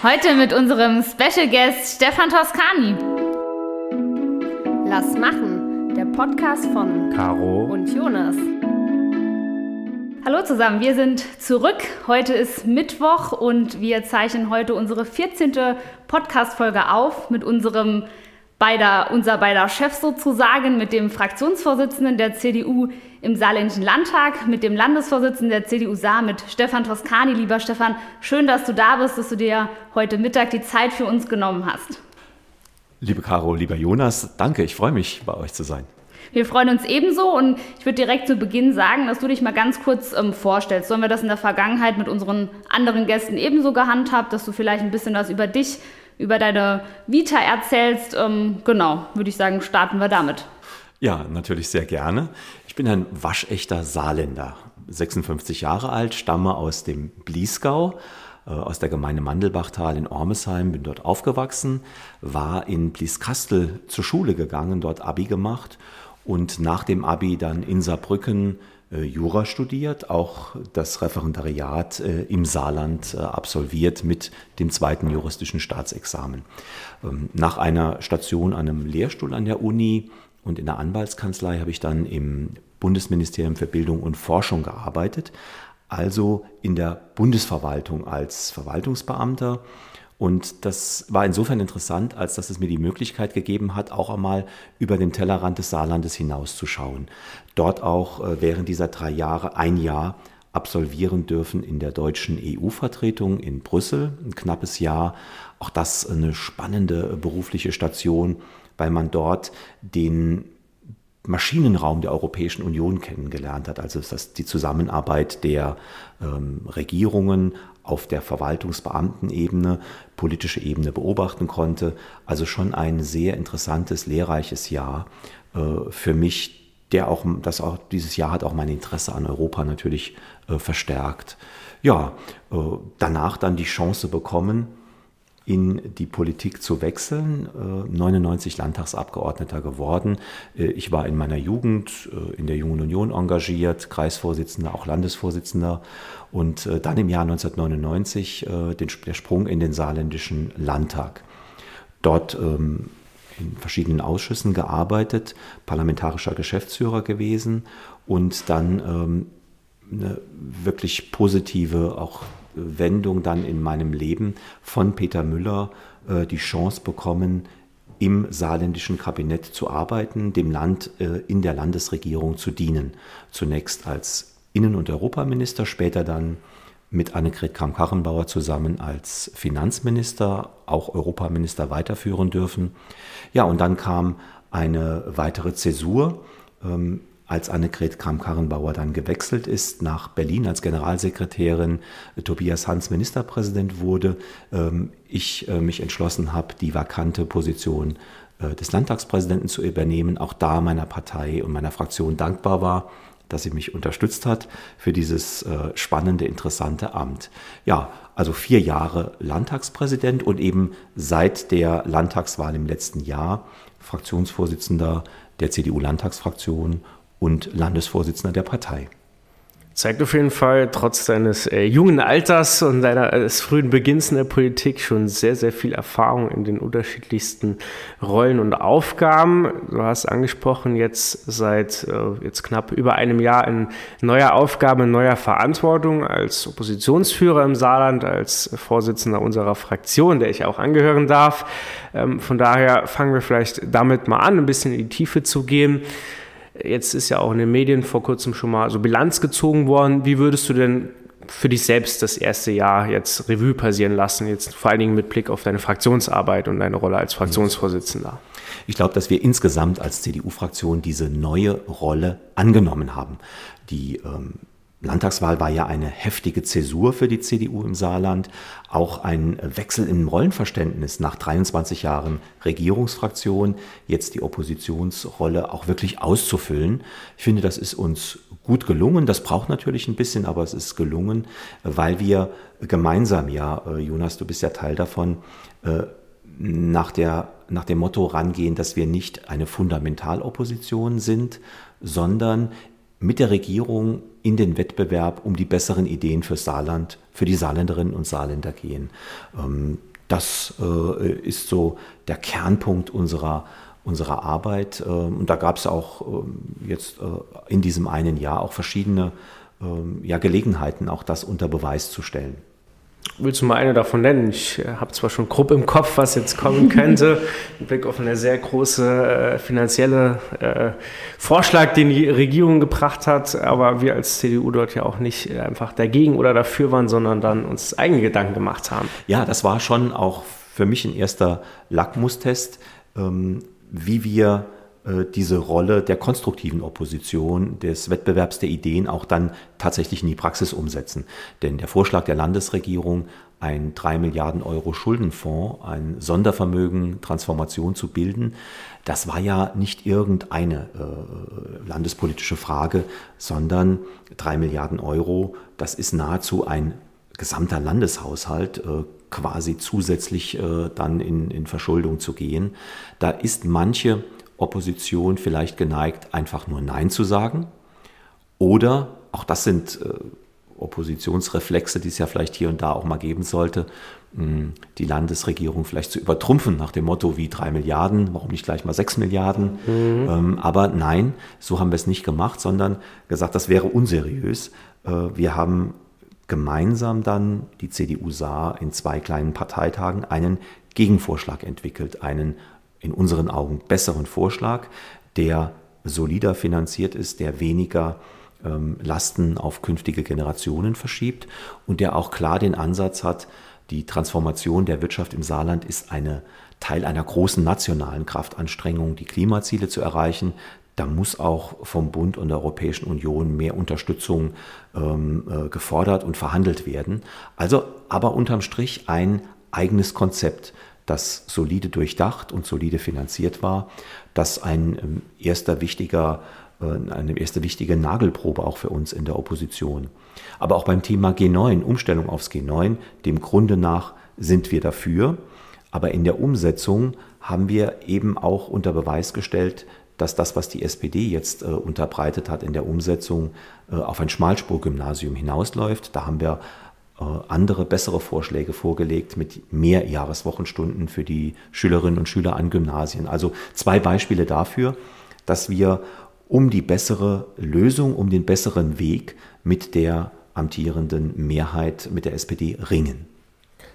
Heute mit unserem Special Guest Stefan Toscani. Lass machen, der Podcast von Caro und Jonas. Hallo zusammen, wir sind zurück. Heute ist Mittwoch und wir zeichnen heute unsere 14. Podcast-Folge auf mit unserem beider, unser beider Chef sozusagen, mit dem Fraktionsvorsitzenden der CDU im Saarländischen Landtag, mit dem Landesvorsitzenden der CDU Saar, mit Stefan Toscani. Lieber Stefan, schön, dass du da bist, dass du dir heute Mittag die Zeit für uns genommen hast. Liebe Caro, lieber Jonas, danke, ich freue mich, bei euch zu sein. Wir freuen uns ebenso und ich würde direkt zu Beginn sagen, dass du dich mal ganz kurz ähm, vorstellst. Sollen wir das in der Vergangenheit mit unseren anderen Gästen ebenso gehandhabt, dass du vielleicht ein bisschen was über dich über deine Vita erzählst. Ähm, genau, würde ich sagen, starten wir damit. Ja, natürlich sehr gerne. Ich bin ein waschechter Saarländer, 56 Jahre alt, stamme aus dem Bliesgau, äh, aus der Gemeinde Mandelbachtal in Ormesheim, bin dort aufgewachsen, war in Blieskastel zur Schule gegangen, dort Abi gemacht und nach dem Abi dann in Saarbrücken Jura studiert, auch das Referendariat äh, im Saarland äh, absolviert mit dem zweiten juristischen Staatsexamen. Ähm, nach einer Station an einem Lehrstuhl an der Uni und in der Anwaltskanzlei habe ich dann im Bundesministerium für Bildung und Forschung gearbeitet, also in der Bundesverwaltung als Verwaltungsbeamter und das war insofern interessant, als dass es mir die Möglichkeit gegeben hat, auch einmal über den Tellerrand des Saarlandes hinauszuschauen. Dort auch äh, während dieser drei Jahre ein Jahr absolvieren dürfen in der deutschen EU-Vertretung in Brüssel, ein knappes Jahr. Auch das eine spannende berufliche Station, weil man dort den Maschinenraum der Europäischen Union kennengelernt hat, also das die Zusammenarbeit der ähm, Regierungen auf der Verwaltungsbeamtenebene, politische Ebene beobachten konnte. Also schon ein sehr interessantes, lehrreiches Jahr äh, für mich, der auch, das auch, dieses Jahr hat auch mein Interesse an Europa natürlich äh, verstärkt. Ja, äh, danach dann die Chance bekommen, in die Politik zu wechseln, 99 Landtagsabgeordneter geworden. Ich war in meiner Jugend in der Jungen Union engagiert, Kreisvorsitzender, auch Landesvorsitzender und äh, dann im Jahr 1999 äh, den, der Sprung in den saarländischen Landtag. Dort ähm, in verschiedenen Ausschüssen gearbeitet, parlamentarischer Geschäftsführer gewesen und dann ähm, eine wirklich positive auch Wendung dann in meinem Leben von Peter Müller äh, die Chance bekommen, im saarländischen Kabinett zu arbeiten, dem Land äh, in der Landesregierung zu dienen. Zunächst als Innen- und Europaminister, später dann mit Annegret Kramp-Karrenbauer zusammen als Finanzminister, auch Europaminister weiterführen dürfen. Ja, und dann kam eine weitere Zäsur, ähm, als Annegret Kramp-Karrenbauer dann gewechselt ist nach Berlin als Generalsekretärin, Tobias Hans Ministerpräsident wurde, ähm, ich äh, mich entschlossen habe, die vakante Position äh, des Landtagspräsidenten zu übernehmen, auch da meiner Partei und meiner Fraktion dankbar war dass sie mich unterstützt hat für dieses äh, spannende, interessante Amt. Ja, also vier Jahre Landtagspräsident und eben seit der Landtagswahl im letzten Jahr Fraktionsvorsitzender der CDU-Landtagsfraktion und Landesvorsitzender der Partei zeigt auf jeden Fall, trotz deines äh, jungen Alters und deines frühen Beginns in der Politik schon sehr, sehr viel Erfahrung in den unterschiedlichsten Rollen und Aufgaben. Du hast angesprochen, jetzt seit äh, jetzt knapp über einem Jahr in neuer Aufgabe, in neuer Verantwortung als Oppositionsführer im Saarland, als Vorsitzender unserer Fraktion, der ich auch angehören darf. Ähm, von daher fangen wir vielleicht damit mal an, ein bisschen in die Tiefe zu gehen. Jetzt ist ja auch in den Medien vor kurzem schon mal so Bilanz gezogen worden. Wie würdest du denn für dich selbst das erste Jahr jetzt Revue passieren lassen, jetzt vor allen Dingen mit Blick auf deine Fraktionsarbeit und deine Rolle als Fraktionsvorsitzender? Ich glaube, dass wir insgesamt als CDU-Fraktion diese neue Rolle angenommen haben. Die ähm, Landtagswahl war ja eine heftige Zäsur für die CDU im Saarland, auch ein Wechsel im Rollenverständnis nach 23 Jahren Regierungsfraktion, jetzt die Oppositionsrolle auch wirklich auszufüllen. Ich finde, das ist uns gut gelungen. Das braucht natürlich ein bisschen, aber es ist gelungen, weil wir gemeinsam, ja, äh, Jonas, du bist ja Teil davon, äh, nach, der, nach dem Motto rangehen, dass wir nicht eine Fundamentalopposition sind, sondern mit der Regierung in den Wettbewerb um die besseren Ideen für Saarland, für die Saarländerinnen und Saarländer gehen. Ähm, das äh, ist so der Kernpunkt unserer, unserer Arbeit. Ähm, und da gab es auch ähm, jetzt äh, in diesem einen Jahr auch verschiedene Gelegenheiten, auch das unter Beweis zu stellen. Willst du mal eine davon nennen? Ich äh, habe zwar schon grob im Kopf, was jetzt kommen könnte, im Blick auf eine sehr große äh, finanzielle äh, Vorschlag, den die Regierung gebracht hat, aber wir als CDU dort ja auch nicht einfach dagegen oder dafür waren, sondern dann uns eigene Gedanken gemacht haben. Ja, das war schon auch für mich ein erster Lackmustest, ähm, wie wir äh, diese Rolle der konstruktiven Opposition, des Wettbewerbs der Ideen auch dann tatsächlich in die Praxis umsetzen. Denn der Vorschlag der Landesregierung, ein 3 Milliarden Euro Schuldenfonds, ein Sondervermögen Transformation zu bilden, das war ja nicht irgendeine äh, landespolitische Frage, sondern 3 Milliarden Euro, das ist nahezu ein gesamter Landeshaushalt, äh, quasi zusätzlich äh, dann in, in Verschuldung zu gehen. Da ist manche Opposition vielleicht geneigt, einfach nur Nein zu sagen. Oder, auch das sind äh, Oppositionsreflexe, die es ja vielleicht hier und da auch mal geben sollte, mh, die Landesregierung vielleicht zu übertrumpfen nach dem Motto wie drei Milliarden, warum nicht gleich mal sechs Milliarden. Mhm. Ähm, aber nein, so haben wir es nicht gemacht, sondern gesagt, das wäre unseriös. Äh, wir haben gemeinsam dann, die CDU sah in zwei kleinen Parteitagen, einen Gegenvorschlag entwickelt, einen in unseren Augen besseren Vorschlag, der solider finanziert ist, der weniger ähm, Lasten auf künftige Generationen verschiebt und der auch klar den Ansatz hat, die Transformation der Wirtschaft im Saarland ist eine Teil einer großen nationalen Kraftanstrengung, die Klimaziele zu erreichen. Da muss auch vom Bund und der Europäischen Union mehr Unterstützung ähm, äh, gefordert und verhandelt werden. Also aber unterm Strich ein eigenes Konzept das solide durchdacht und solide finanziert war, das ein ähm, erster wichtiger, äh, eine erste wichtige Nagelprobe auch für uns in der Opposition. Aber auch beim Thema G9, Umstellung aufs G9, dem Grunde nach sind wir dafür. Aber in der Umsetzung haben wir eben auch unter Beweis gestellt, dass das, was die SPD jetzt äh, unterbreitet hat in der Umsetzung, äh, auf ein Schmalspurgymnasium hinausläuft. Da haben wir andere, bessere Vorschläge vorgelegt mit mehr Jahreswochenstunden für die Schülerinnen und Schüler an Gymnasien. Also zwei Beispiele dafür, dass wir um die bessere Lösung, um den besseren Weg mit der amtierenden Mehrheit, mit der SPD ringen.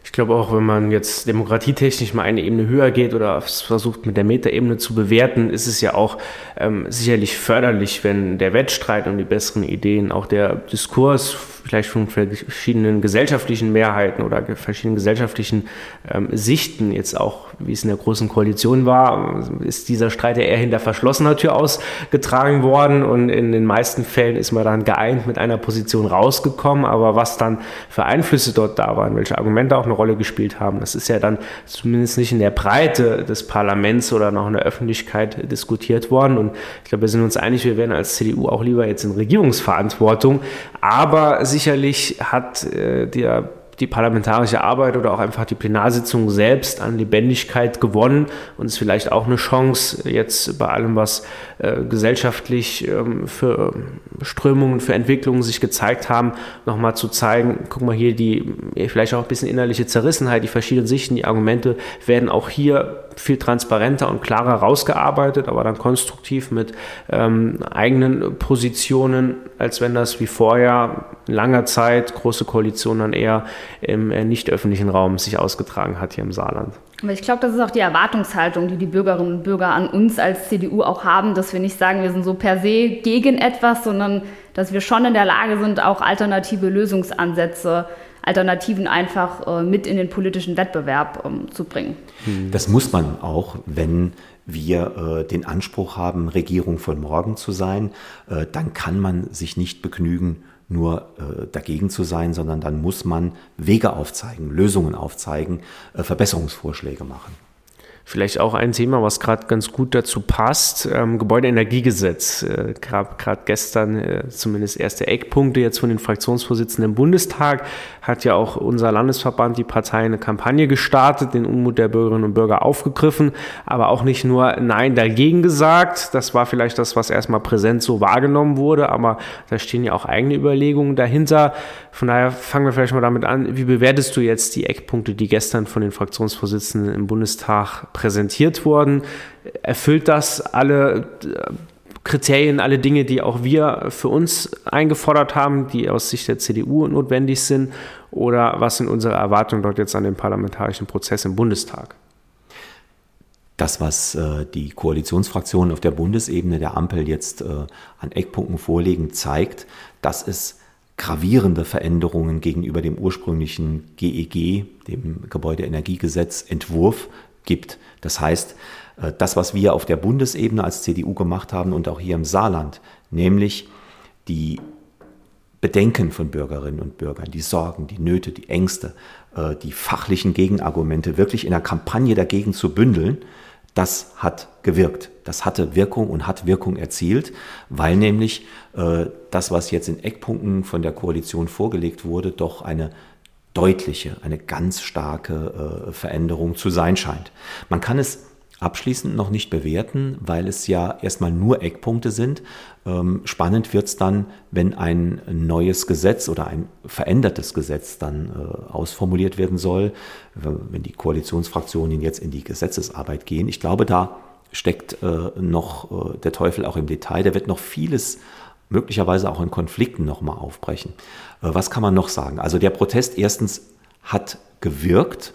Ich glaube auch, wenn man jetzt demokratietechnisch mal eine Ebene höher geht oder versucht mit der Metaebene zu bewerten, ist es ja auch ähm, sicherlich förderlich, wenn der Wettstreit um die besseren Ideen, auch der Diskurs vielleicht von verschiedenen gesellschaftlichen Mehrheiten oder verschiedenen gesellschaftlichen ähm, Sichten, jetzt auch, wie es in der Großen Koalition war, ist dieser Streit ja eher hinter verschlossener Tür ausgetragen worden. Und in den meisten Fällen ist man dann geeint mit einer Position rausgekommen, aber was dann für Einflüsse dort da waren, welche Argumente auch eine Rolle gespielt haben, das ist ja dann zumindest nicht in der Breite des Parlaments oder noch in der Öffentlichkeit diskutiert worden. Und ich glaube, wir sind uns einig, wir wären als CDU auch lieber jetzt in Regierungsverantwortung, aber sicherlich hat äh, der die parlamentarische Arbeit oder auch einfach die Plenarsitzung selbst an Lebendigkeit gewonnen und ist vielleicht auch eine Chance, jetzt bei allem, was äh, gesellschaftlich ähm, für Strömungen, für Entwicklungen sich gezeigt haben, nochmal zu zeigen, guck mal hier, die vielleicht auch ein bisschen innerliche Zerrissenheit, die verschiedenen Sichten, die Argumente werden auch hier viel transparenter und klarer rausgearbeitet, aber dann konstruktiv mit ähm, eigenen Positionen, als wenn das wie vorher langer Zeit große Koalition dann eher im äh, nicht öffentlichen Raum sich ausgetragen hat hier im Saarland. Aber ich glaube, das ist auch die Erwartungshaltung, die die Bürgerinnen und Bürger an uns als CDU auch haben, dass wir nicht sagen, wir sind so per se gegen etwas, sondern dass wir schon in der Lage sind, auch alternative Lösungsansätze Alternativen einfach äh, mit in den politischen Wettbewerb ähm, zu bringen. Das muss man auch, wenn wir äh, den Anspruch haben, Regierung von morgen zu sein, äh, dann kann man sich nicht begnügen, nur äh, dagegen zu sein, sondern dann muss man Wege aufzeigen, Lösungen aufzeigen, äh, Verbesserungsvorschläge machen. Vielleicht auch ein Thema, was gerade ganz gut dazu passt, ähm, Gebäudeenergiegesetz. Äh, gerade gestern äh, zumindest erste Eckpunkte jetzt von den Fraktionsvorsitzenden im Bundestag hat ja auch unser Landesverband, die Partei, eine Kampagne gestartet, den Unmut der Bürgerinnen und Bürger aufgegriffen, aber auch nicht nur Nein dagegen gesagt. Das war vielleicht das, was erstmal präsent so wahrgenommen wurde, aber da stehen ja auch eigene Überlegungen dahinter. Von daher fangen wir vielleicht mal damit an. Wie bewertest du jetzt die Eckpunkte, die gestern von den Fraktionsvorsitzenden im Bundestag präsentiert wurden. Erfüllt das alle äh, Kriterien, alle Dinge, die auch wir für uns eingefordert haben, die aus Sicht der CDU notwendig sind? Oder was sind unsere Erwartungen dort jetzt an den parlamentarischen Prozess im Bundestag? Das, was äh, die Koalitionsfraktionen auf der Bundesebene der Ampel jetzt äh, an Eckpunkten vorlegen, zeigt, dass es gravierende Veränderungen gegenüber dem ursprünglichen GEG, e dem Gebäudeenergiegesetz, Entwurf gibt. Das heißt, das, was wir auf der Bundesebene als CDU gemacht haben und auch hier im Saarland, nämlich die Bedenken von Bürgerinnen und Bürgern, die Sorgen, die Nöte, die Ängste, äh, die fachlichen Gegenargumente wirklich in einer Kampagne dagegen zu bündeln, das hat gewirkt. Das hatte Wirkung und hat Wirkung erzielt, weil nämlich äh, das, was jetzt in Eckpunkten von der Koalition vorgelegt wurde, doch eine deutliche, eine ganz starke äh, Veränderung zu sein scheint. Man kann es abschließend noch nicht bewerten, weil es ja erstmal nur Eckpunkte sind. Ähm, spannend wird es dann, wenn ein neues Gesetz oder ein verändertes Gesetz dann äh, ausformuliert werden soll, wenn die Koalitionsfraktionen jetzt in die Gesetzesarbeit gehen. Ich glaube, da steckt äh, noch äh, der Teufel auch im Detail. Da wird noch vieles möglicherweise auch in Konflikten nochmal aufbrechen. Was kann man noch sagen? Also der Protest erstens hat gewirkt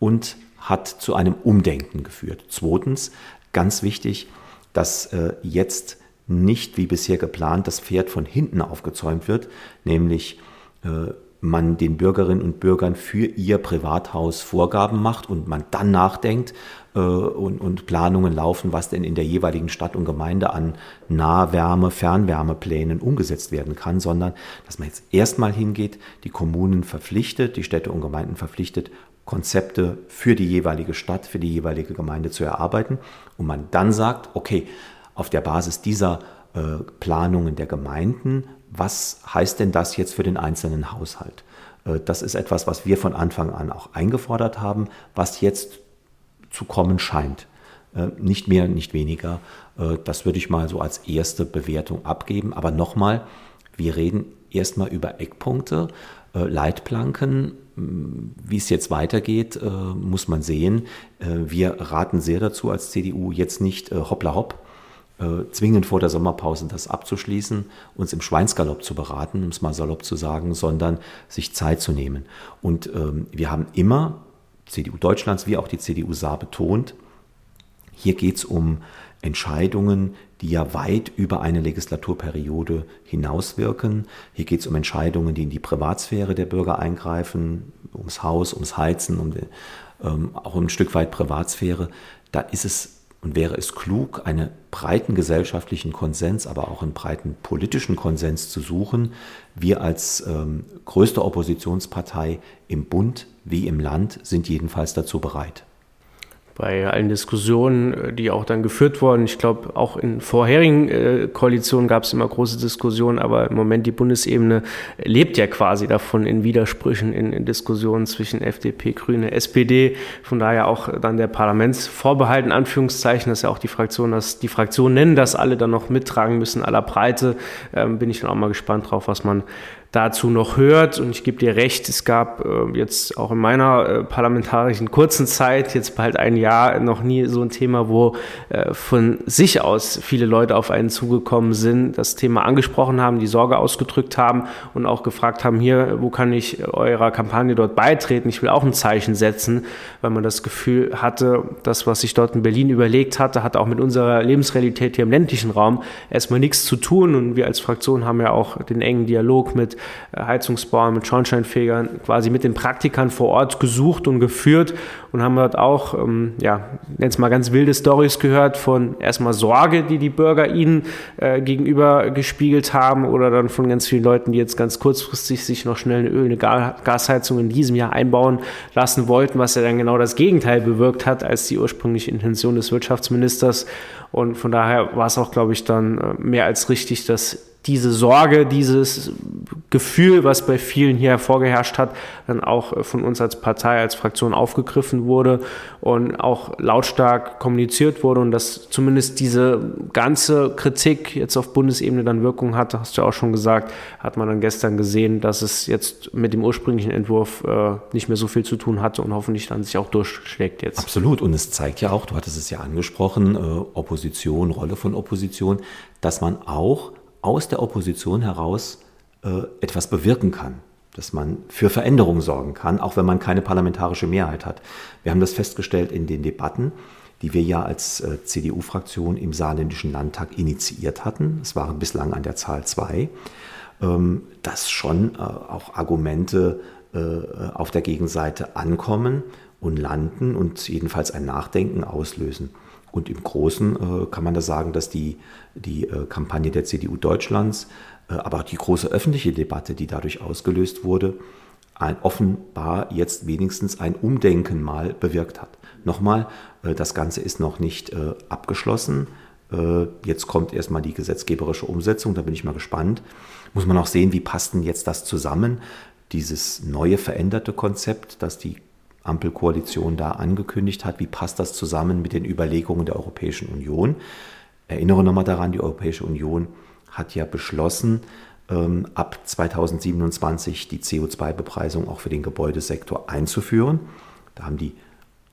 und hat zu einem Umdenken geführt. Zweitens, ganz wichtig, dass äh, jetzt nicht wie bisher geplant das Pferd von hinten aufgezäumt wird, nämlich äh, man den Bürgerinnen und Bürgern für ihr Privathaus Vorgaben macht und man dann nachdenkt äh, und, und, Planungen laufen, was denn in der jeweiligen Stadt und Gemeinde an Nahwärme, Fernwärmeplänen umgesetzt werden kann, sondern dass man jetzt erstmal hingeht, die Kommunen verpflichtet, die Städte und Gemeinden verpflichtet, Konzepte für die jeweilige Stadt, für die jeweilige Gemeinde zu erarbeiten und man dann sagt, okay, auf der Basis dieser äh, Planungen der Gemeinden was heißt denn das jetzt für den einzelnen Haushalt? Äh, das ist etwas, was wir von Anfang an auch eingefordert haben, was jetzt zu kommen scheint. Äh, nicht mehr, nicht weniger. Äh, das würde ich mal so als erste Bewertung abgeben. Aber nochmal, wir reden erstmal über Eckpunkte, Leitplanken. Wie es jetzt weitergeht, muss man sehen. Wir raten sehr dazu als CDU jetzt nicht hoppla hopp, äh, zwingend vor der Sommerpause das abzuschließen, uns im Schweinsgalopp zu beraten, um es mal salopp zu sagen, sondern sich Zeit zu nehmen. Und ähm, wir haben immer, CDU Deutschlands wie auch die CDU Saar betont, hier geht es um Entscheidungen, die ja weit über eine Legislaturperiode hinauswirken. Hier geht es um Entscheidungen, die in die Privatsphäre der Bürger eingreifen, ums Haus, ums Heizen, um ähm, auch ein Stück weit Privatsphäre. Da ist es und wäre es klug, einen breiten gesellschaftlichen Konsens, aber auch einen breiten politischen Konsens zu suchen. Wir als ähm, größte Oppositionspartei im Bund wie im Land sind jedenfalls dazu bereit bei allen Diskussionen, äh, die auch dann geführt wurden. Ich glaube, auch in vorherigen äh, Koalitionen gab es immer große Diskussionen, aber im Moment die Bundesebene lebt ja quasi davon in Widersprüchen, in, in Diskussionen zwischen FDP, Grüne, SPD. Von daher auch dann der Parlamentsvorbehalt in Anführungszeichen, dass ja auch die Fraktionen, dass die Fraktionen nennen, dass alle dann noch mittragen müssen, aller Breite. Ähm, bin ich dann auch mal gespannt drauf, was man dazu noch hört. Und ich gebe dir recht, es gab äh, jetzt auch in meiner äh, parlamentarischen kurzen Zeit, jetzt bald ein Jahr, noch nie so ein Thema, wo äh, von sich aus viele Leute auf einen zugekommen sind, das Thema angesprochen haben, die Sorge ausgedrückt haben und auch gefragt haben, hier, wo kann ich eurer Kampagne dort beitreten? Ich will auch ein Zeichen setzen, weil man das Gefühl hatte, das, was sich dort in Berlin überlegt hatte, hat auch mit unserer Lebensrealität hier im ländlichen Raum erstmal nichts zu tun. Und wir als Fraktion haben ja auch den engen Dialog mit Heizungsbauern, mit Schornsteinfegern, quasi mit den Praktikern vor Ort gesucht und geführt und haben dort auch ähm, ja, jetzt mal ganz wilde Stories gehört von erstmal Sorge, die die Bürger ihnen äh, gegenüber gespiegelt haben oder dann von ganz vielen Leuten, die jetzt ganz kurzfristig sich noch schnell eine Öl-, eine Gasheizung in diesem Jahr einbauen lassen wollten, was ja dann genau das Gegenteil bewirkt hat als die ursprüngliche Intention des Wirtschaftsministers. Und von daher war es auch, glaube ich, dann äh, mehr als richtig, dass diese Sorge, dieses Gefühl, was bei vielen hier hervorgeherrscht hat, dann auch äh, von uns als Partei, als Fraktion aufgegriffen wurde und auch lautstark kommuniziert wurde und dass zumindest diese ganze Kritik jetzt auf Bundesebene dann Wirkung hatte, hast du auch schon gesagt, hat man dann gestern gesehen, dass es jetzt mit dem ursprünglichen Entwurf äh, nicht mehr so viel zu tun hatte und hoffentlich dann sich auch durchschlägt jetzt. Absolut und es zeigt ja auch, du hattest es ja angesprochen, äh, Opposition, Rolle von Opposition, dass man auch aus der Opposition heraus äh, etwas bewirken kann, dass man für Veränderungen sorgen kann, auch wenn man keine parlamentarische Mehrheit hat. Wir haben das festgestellt in den Debatten, die wir ja als äh, CDU-Fraktion im saarländischen Landtag initiiert hatten. Es waren bislang an der Zahl zwei, ähm, dass schon äh, auch Argumente äh, auf der Gegenseite ankommen und landen und jedenfalls ein Nachdenken auslösen. Und im Großen äh, kann man da sagen, dass die, die äh, Kampagne der CDU Deutschlands, äh, aber auch die große öffentliche Debatte, die dadurch ausgelöst wurde, ein, offenbar jetzt wenigstens ein Umdenken mal bewirkt hat. Nochmal, äh, das Ganze ist noch nicht abgeschlossen. Jetzt kommt erstmal die gesetzgeberische Umsetzung, da bin ich mal gespannt. Muss man auch sehen, wie passt denn jetzt das zusammen, dieses neue veränderte Konzept, das die Ampelkoalition da angekündigt hat. Wie passt das zusammen mit den Überlegungen der Europäischen Union? Erinnere nochmal daran, die Europäische Union hat ja beschlossen, ähm, ab 2027 die CO2-Bepreisung auch für den Gebäudesektor einzuführen. Da haben die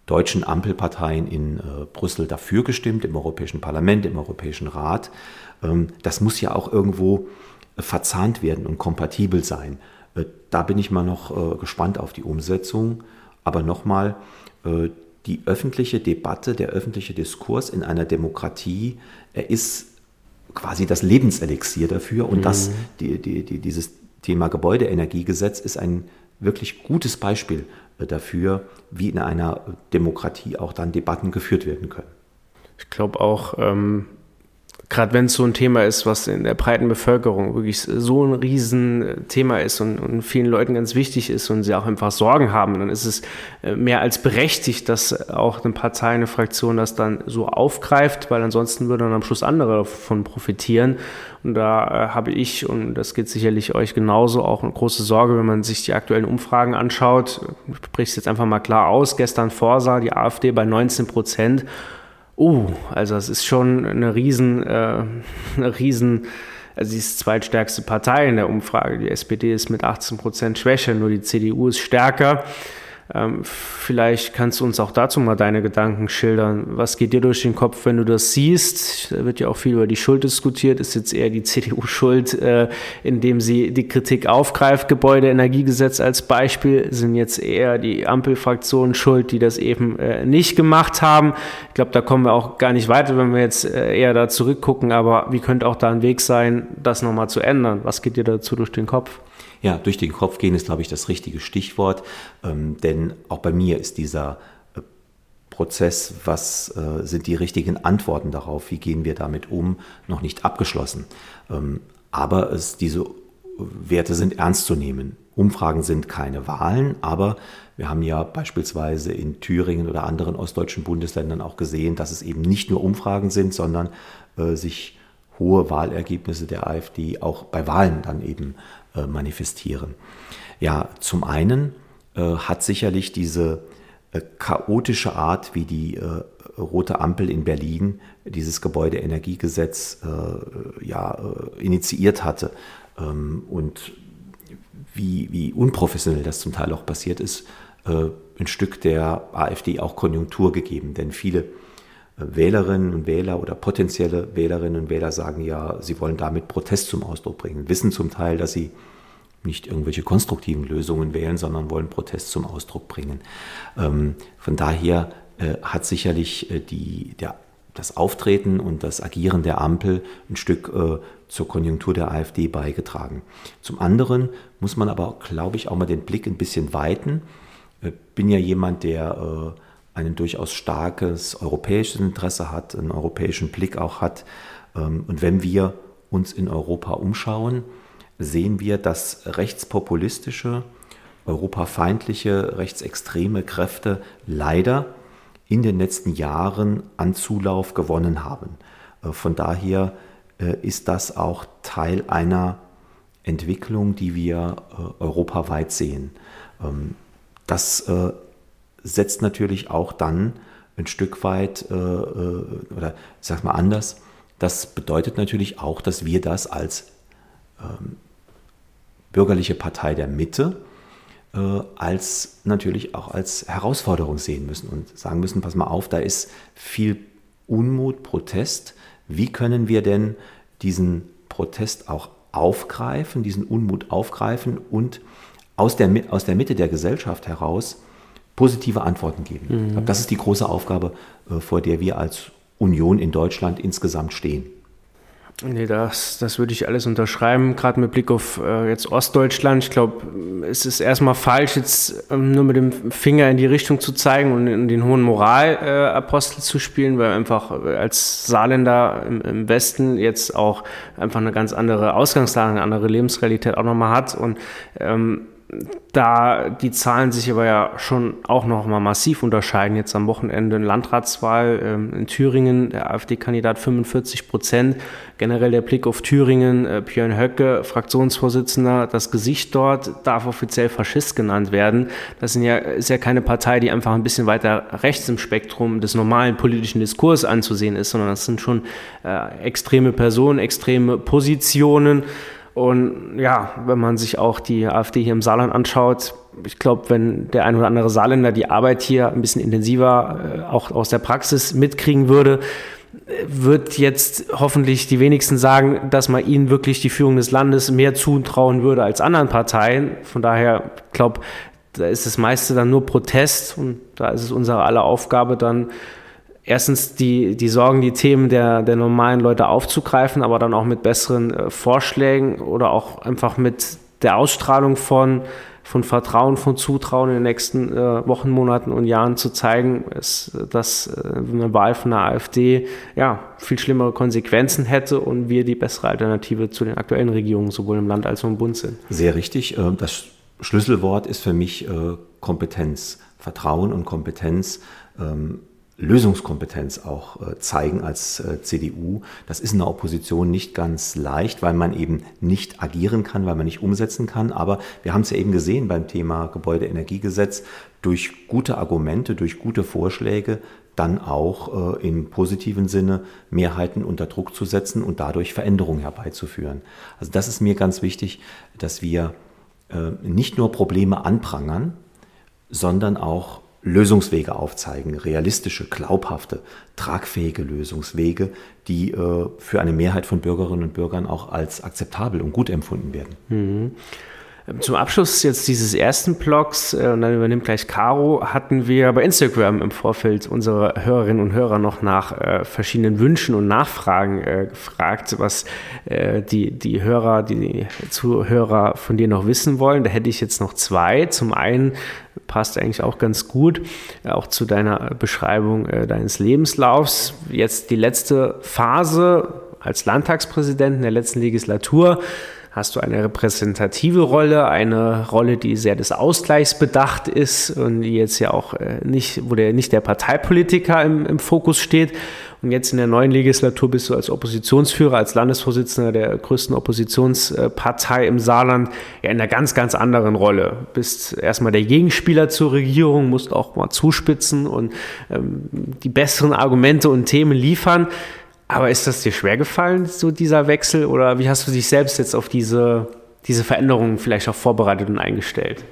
deutschen Ampelparteien in äh, Brüssel dafür gestimmt, im Europäischen Parlament, im Europäischen Rat. Ähm, das muss ja auch irgendwo äh, verzahnt werden und kompatibel sein. Äh, da bin ich mal noch gespannt auf die Umsetzung. Aber nochmal, die öffentliche Debatte, der öffentliche Diskurs in einer Demokratie, er ist quasi das Lebenselixier dafür. Und mhm. das, die, die, die, dieses Thema Gebäudeenergiegesetz ist ein wirklich gutes Beispiel äh, dafür, wie in einer Demokratie auch dann Debatten geführt werden können. Ich glaube auch, ähm, gerade wenn es so ein Thema ist, was in der breiten Bevölkerung wirklich so ein Riesenthema ist und, und, vielen Leuten ganz wichtig ist und sie auch einfach Sorgen haben, dann ist es äh, mehr als berechtigt, dass auch eine Partei, eine Fraktion das dann so aufgreift, weil ansonsten würden dann am Schluss andere davon profitieren. Und da äh, habe ich, und das geht sicherlich euch genauso, auch eine große Sorge, wenn man sich die aktuellen Umfragen anschaut. Ich spreche es jetzt einfach mal klar aus. Gestern vorsah die AfD bei 19 Prozent. Oh, also es ist schon eine riesen, äh, eine riesen, also sie ist zweitstärkste Partei in der Umfrage. Die SPD ist mit 18 Prozent schwächer, nur die CDU ist stärker. Ähm, vielleicht kannst du uns auch dazu mal deine Gedanken schildern. Was geht dir durch den Kopf, wenn du das siehst? Da wird ja auch viel über die Schuld diskutiert. Ist jetzt eher die CDU schuld, äh, indem sie die Kritik aufgreift? Gebäudeenergiegesetz als Beispiel sind jetzt eher die Ampelfraktionen schuld, die das eben äh, nicht gemacht haben. Ich glaube, da kommen wir auch gar nicht weiter, wenn wir jetzt äh, eher da zurückgucken. Aber wie könnte auch da ein Weg sein, das nochmal zu ändern? Was geht dir dazu durch den Kopf? Ja, durch den Kopf gehen ist, glaube ich, das richtige Stichwort, ähm, denn auch bei mir ist dieser äh, Prozess, was äh, sind die richtigen Antworten darauf, wie gehen wir damit um, noch nicht abgeschlossen. Ähm, aber es, diese Werte sind ernst zu nehmen. Umfragen sind keine Wahlen, aber wir haben ja beispielsweise in Thüringen oder anderen ostdeutschen Bundesländern auch gesehen, dass es eben nicht nur Umfragen sind, sondern äh, sich hohe Wahlergebnisse der AfD auch bei Wahlen dann eben manifestieren. Ja, zum einen äh, hat sicherlich diese äh, chaotische Art, wie die äh, rote Ampel in Berlin dieses Gebäudeenergiegesetz äh, ja, äh, initiiert hatte ähm, und wie, wie unprofessionell das zum Teil auch passiert ist, ein Stück der AfD auch Konjunktur gegeben. Denn viele Wählerinnen und Wähler oder potenzielle Wählerinnen und Wähler sagen ja, sie wollen damit Protest zum Ausdruck bringen, wissen zum Teil, dass sie nicht irgendwelche konstruktiven Lösungen wählen, sondern wollen Protest zum Ausdruck bringen. Ähm, von daher äh, hat sicherlich äh, die, der, das Auftreten und das Agieren der Ampel ein Stück äh, zur Konjunktur der AfD beigetragen. Zum anderen muss man aber, glaube ich, auch mal den Blick ein bisschen weiten. Ich bin ja jemand, der ein durchaus starkes europäisches Interesse hat, einen europäischen Blick auch hat. Ähm, und wenn wir uns in Europa umschauen, sehen wir, dass rechtspopulistische, europafeindliche, rechtsextreme Kräfte leider in den letzten Jahren an Zulauf gewonnen haben. Äh, von daher äh, ist das auch Teil einer Entwicklung, die wir äh, europaweit sehen. Ähm, das setzt natürlich auch dann ein Stück weit, oder ich sag mal anders, das bedeutet natürlich auch, dass wir das als ähm, bürgerliche Partei der Mitte äh, als natürlich auch als Herausforderung sehen müssen und sagen müssen, pass mal auf, da ist viel Unmut, Protest. Wie können wir denn diesen Protest auch aufgreifen, diesen Unmut aufgreifen und aus der, aus der Mitte der Gesellschaft heraus positive Antworten geben? Mhm. Glaube, das ist die große Aufgabe, äh, vor der wir als Union in Deutschland insgesamt stehen. Nee, das, das würde ich alles unterschreiben, gerade mit Blick auf äh, jetzt Ostdeutschland. Ich glaube, es ist erstmal falsch, jetzt ähm, nur mit dem Finger in die Richtung zu zeigen und in den hohen Moralapostel äh, zu spielen, weil einfach äh, als Saarländer im, im, Westen jetzt auch einfach eine ganz andere Ausgangslage, eine andere Lebensrealität auch nochmal hat. Und ähm, da die Zahlen sich aber ja schon auch noch mal massiv unterscheiden. Jetzt am Wochenende in Landratswahl ähm, in Thüringen, der AfD-Kandidat 45 Prozent. Generell der Blick auf Thüringen, äh, Björn Höcke, Fraktionsvorsitzender, das Gesicht dort darf offiziell Faschist genannt werden. Das sind ja, ist ja keine Partei, die einfach ein bisschen weiter rechts im Spektrum des normalen politischen Diskurs anzusehen ist, sondern das sind schon äh, extreme Personen, extreme Positionen. Und ja, wenn man sich auch die AfD hier im Saarland anschaut, ich glaube, wenn der ein oder andere Saarländer die Arbeit hier ein bisschen intensiver äh, auch aus der Praxis mitkriegen würde, wird jetzt hoffentlich die wenigsten sagen, dass man ihnen wirklich die Führung des Landes mehr zutrauen würde als anderen Parteien. Von daher, ich glaube, da ist das meiste dann nur Protest und da ist es unsere aller Aufgabe dann erstens die, die Sorgen, die Themen der, der normalen Leute aufzugreifen, aber dann auch mit besseren äh, Vorschlägen oder auch einfach mit der Ausstrahlung von, von Vertrauen, von Zutrauen in den nächsten äh, Wochen, Monaten und Jahren zu zeigen, ist, dass äh, eine Wahl von der AfD ja, viel schlimmere Konsequenzen hätte und wir die bessere Alternative zu den aktuellen Regierungen sowohl im Land als auch im Bund sind. Sehr richtig. Äh, das Schlüsselwort ist für mich äh, Kompetenz. Vertrauen und Kompetenz. Ähm, Lösungskompetenz auch äh, zeigen als äh, CDU. Das ist in der Opposition nicht ganz leicht, weil man eben nicht agieren kann, weil man nicht umsetzen kann. Aber wir haben es ja eben gesehen beim Thema Gebäudeenergiegesetz, durch gute Argumente, durch gute Vorschläge dann auch äh, im positiven Sinne Mehrheiten unter Druck zu setzen und dadurch Veränderungen herbeizuführen. Also das ist mir ganz wichtig, dass wir nicht nur Probleme anprangern, sondern auch Lösungswege aufzeigen, realistische, glaubhafte, tragfähige Lösungswege, die äh, für eine Mehrheit von Bürgerinnen und Bürgern auch als akzeptabel und gut empfunden werden. Mhm. Zum Abschluss jetzt dieses ersten Blogs, äh, und dann übernimmt gleich Caro, hatten wir bei Instagram im Vorfeld unsere Hörerinnen und Hörer noch nach äh, verschiedenen Wünschen und Nachfragen äh, gefragt, was äh, die, die Hörer, die Zuhörer von dir noch wissen wollen. Da hätte ich jetzt noch zwei. Zum einen passt eigentlich auch ganz gut, äh, auch zu deiner Beschreibung deines Lebenslaufs. Jetzt die letzte Phase als Landtagspräsident in der letzten Legislatur hast du eine repräsentative Rolle, eine Rolle, die sehr des Ausgleichs bedacht ist und die jetzt ja auch äh, nicht, wo der, nicht der Parteipolitiker im, im Fokus steht. Und jetzt in der neuen Legislatur bist du als Oppositionsführer, als Landesvorsitzender der größten Oppositionspartei im Saarland ja in einer ganz, ganz anderen Rolle. Bist erstmal der Gegenspieler zur Regierung, musst auch mal zuspitzen und ähm, die besseren Argumente und Themen liefern. Aber ist das dir schwer gefallen, so dieser Wechsel? Oder wie hast du dich selbst jetzt auf diese, diese Veränderungen vielleicht auch vorbereitet und eingestellt?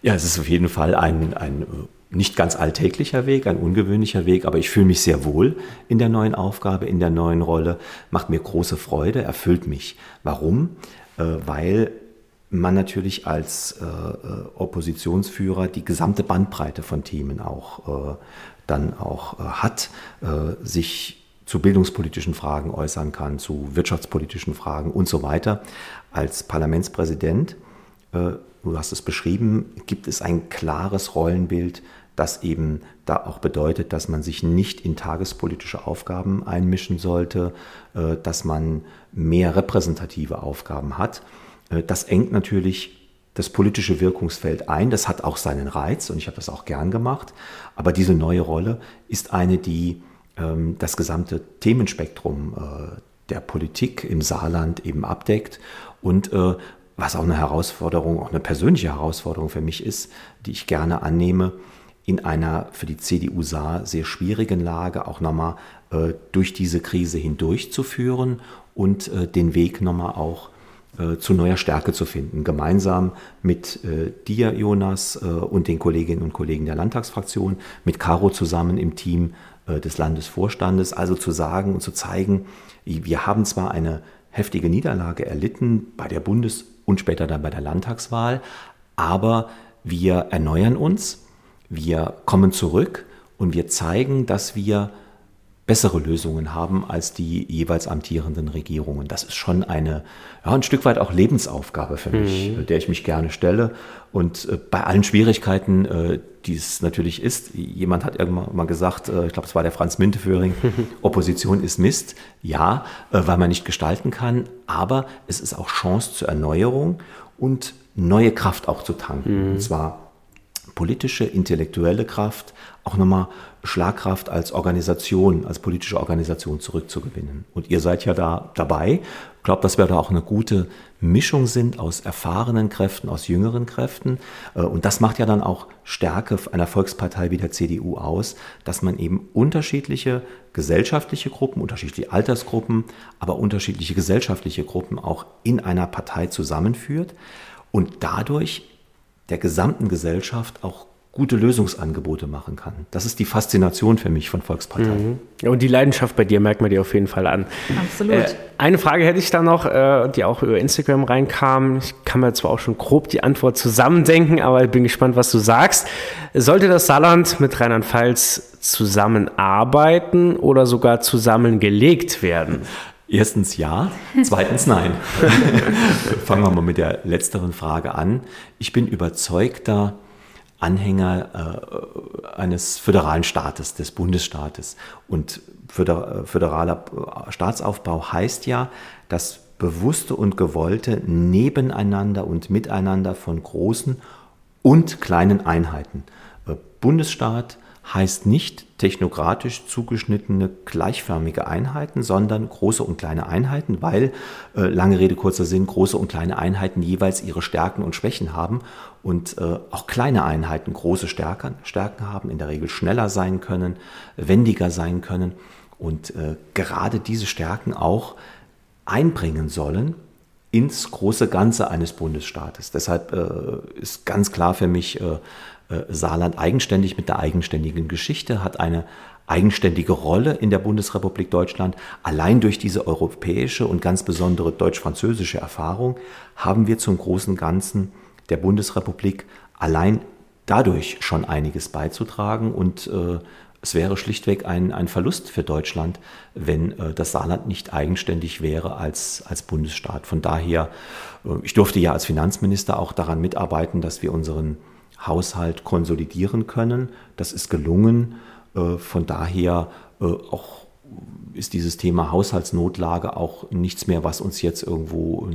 Ja, es ist auf jeden Fall ein, ein äh, nicht ganz alltäglicher Weg, ein ungewöhnlicher Weg, aber ich fühle mich sehr wohl in der neuen Aufgabe, in der neuen Rolle, macht mir große Freude, erfüllt mich. Warum? Äh, weil man natürlich als äh, Oppositionsführer die gesamte Bandbreite von Themen auch dann auch hat, sich zu bildungspolitischen Fragen äußern kann, zu wirtschaftspolitischen Fragen und so weiter. Als Parlamentspräsident, äh, du hast es beschrieben, gibt es ein klares Rollenbild das eben da auch bedeutet, dass man sich nicht in tagespolitische Aufgaben einmischen sollte, äh, dass man mehr repräsentative Aufgaben hat. Äh, das engt natürlich das politische Wirkungsfeld ein. Das hat auch seinen Reiz und ich habe das auch gern gemacht. Aber diese neue Rolle ist eine, die das gesamte Themenspektrum äh, der Politik im Saarland eben abdeckt und was auch eine Herausforderung, auch eine persönliche Herausforderung für mich ist, die ich gerne annehme, in einer für die CDU Saar sehr schwierigen Lage auch nochmal äh, durch diese Krise hindurchzuführen und äh, den Weg nochmal auch äh, zu neuer Stärke zu finden. Gemeinsam mit äh, dir, Jonas, äh, und den Kolleginnen und Kollegen der Landtagsfraktion, mit Caro zusammen im Team äh, des Landesvorstandes, also zu sagen und zu zeigen, wir haben zwar eine heftige Niederlage erlitten bei der Bundes- und später dann bei der Landtagswahl, aber wir erneuern uns, wir kommen zurück und wir zeigen, dass wir bessere Lösungen haben als die jeweils amtierenden Regierungen. Das ist schon eine, ja, ein Stück weit auch Lebensaufgabe für mich, mhm. der ich mich gerne stelle. Und äh, bei allen Schwierigkeiten, äh, die es natürlich ist, jemand hat irgendwann mal gesagt, äh, ich glaube, es war der Franz Münteföhring, Opposition ist Mist. Ja, äh, weil man nicht gestalten kann, aber es ist auch Chance zur Erneuerung und neue Kraft auch zu tanken. Mhm. Und zwar politische, intellektuelle Kraft, auch nochmal Schlagkraft als Organisation, als politische Organisation zurückzugewinnen. Und ihr seid ja da dabei. Ich glaube, dass wir da auch eine gute Mischung sind aus erfahrenen Kräften, aus jüngeren Kräften. Äh, und das macht ja dann auch Stärke einer Volkspartei wie der CDU aus, dass man eben unterschiedliche gesellschaftliche Gruppen, unterschiedliche Altersgruppen, aber unterschiedliche gesellschaftliche Gruppen auch in einer Partei zusammenführt und dadurch der gesamten Gesellschaft auch gute Lösungsangebote machen kann. Das ist die Faszination für mich von Volksparteien. Mhm. Und die Leidenschaft bei dir merkt man dir auf jeden Fall an. Absolut. Äh, eine Frage hätte ich da noch, äh, die auch über Instagram reinkam. Ich kann mir zwar auch schon grob die Antwort zusammendenken, aber ich bin gespannt, was du sagst. Sollte das Saarland mit Rheinland-Pfalz zusammenarbeiten oder sogar zusammengelegt werden? Erstens ja, zweitens nein. Fangen wir mal mit der letzteren Frage an. Ich bin überzeugter Anhänger äh, eines föderalen Staates, des Bundesstaates. Und föderaler Staatsaufbau heißt ja, dass bewusste und gewollte nebeneinander und miteinander von großen und kleinen Einheiten. Äh, Bundesstaat, heißt nicht technokratisch zugeschnittene gleichförmige Einheiten, sondern große und kleine Einheiten, weil, äh, lange Rede, kurzer Sinn, große und kleine Einheiten jeweils ihre Stärken und Schwächen haben und äh, auch kleine Einheiten große Stärken, Stärken haben, in der Regel schneller sein können, wendiger sein können und äh, gerade diese Stärken auch einbringen sollen ins große Ganze eines Bundesstaates. Deshalb äh, ist ganz klar für mich, äh, äh, Saarland eigenständig mit einer eigenständigen Geschichte, hat eine eigenständige Rolle in der Bundesrepublik Deutschland. Allein durch diese europäische und ganz besondere deutsch-französische Erfahrung haben wir zum großen Ganzen der Bundesrepublik allein dadurch schon einiges beizutragen und äh, es wäre schlichtweg ein, ein Verlust für Deutschland, wenn äh, das Saarland nicht eigenständig wäre als, als Bundesstaat. Von daher, äh, ich durfte ja als Finanzminister auch daran mitarbeiten, dass wir unseren Haushalt konsolidieren können. Das ist gelungen. Äh, von daher äh, auch ist dieses Thema Haushaltsnotlage auch nichts mehr, was uns jetzt irgendwo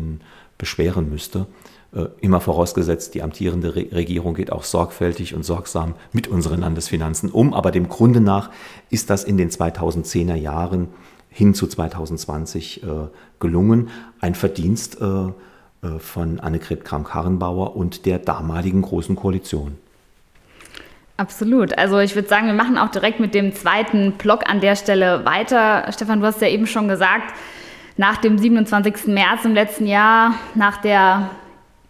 beschweren müsste. Äh, immer vorausgesetzt, die amtierende Regierung geht auch sorgfältig und sorgsam mit unseren Landesfinanzen um. Aber dem Grunde nach ist das in den 2010er Jahren hin zu 2020 gelungen. Ein Verdienst äh, von Annegret Kramp-Karrenbauer und der damaligen Großen Koalition. Absolut. Also ich würde sagen, wir machen auch direkt mit dem zweiten Block an der Stelle weiter. Stefan, du hast ja eben schon gesagt, nach dem 27. März im letzten Jahr, nach der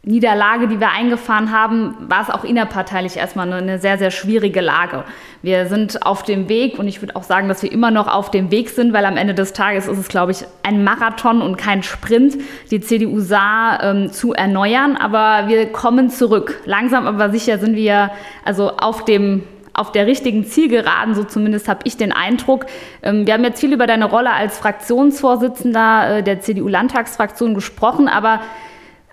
Niederlage, die wir eingefahren haben, war es auch innerparteilich erstmal eine sehr, sehr schwierige Lage. Wir sind auf dem Weg und ich würde auch sagen, dass wir immer noch auf dem Weg sind, weil am Ende des Tages ist es, glaube ich, ein Marathon und kein Sprint, die CDU Saar ähm, zu erneuern. Aber wir kommen zurück. Langsam aber sicher sind wir also auf dem auf der richtigen Zielgeraden, so zumindest habe ich den Eindruck. Ähm, wir haben jetzt viel über deine Rolle als Fraktionsvorsitzender äh, der CDU-Landtagsfraktion gesprochen, aber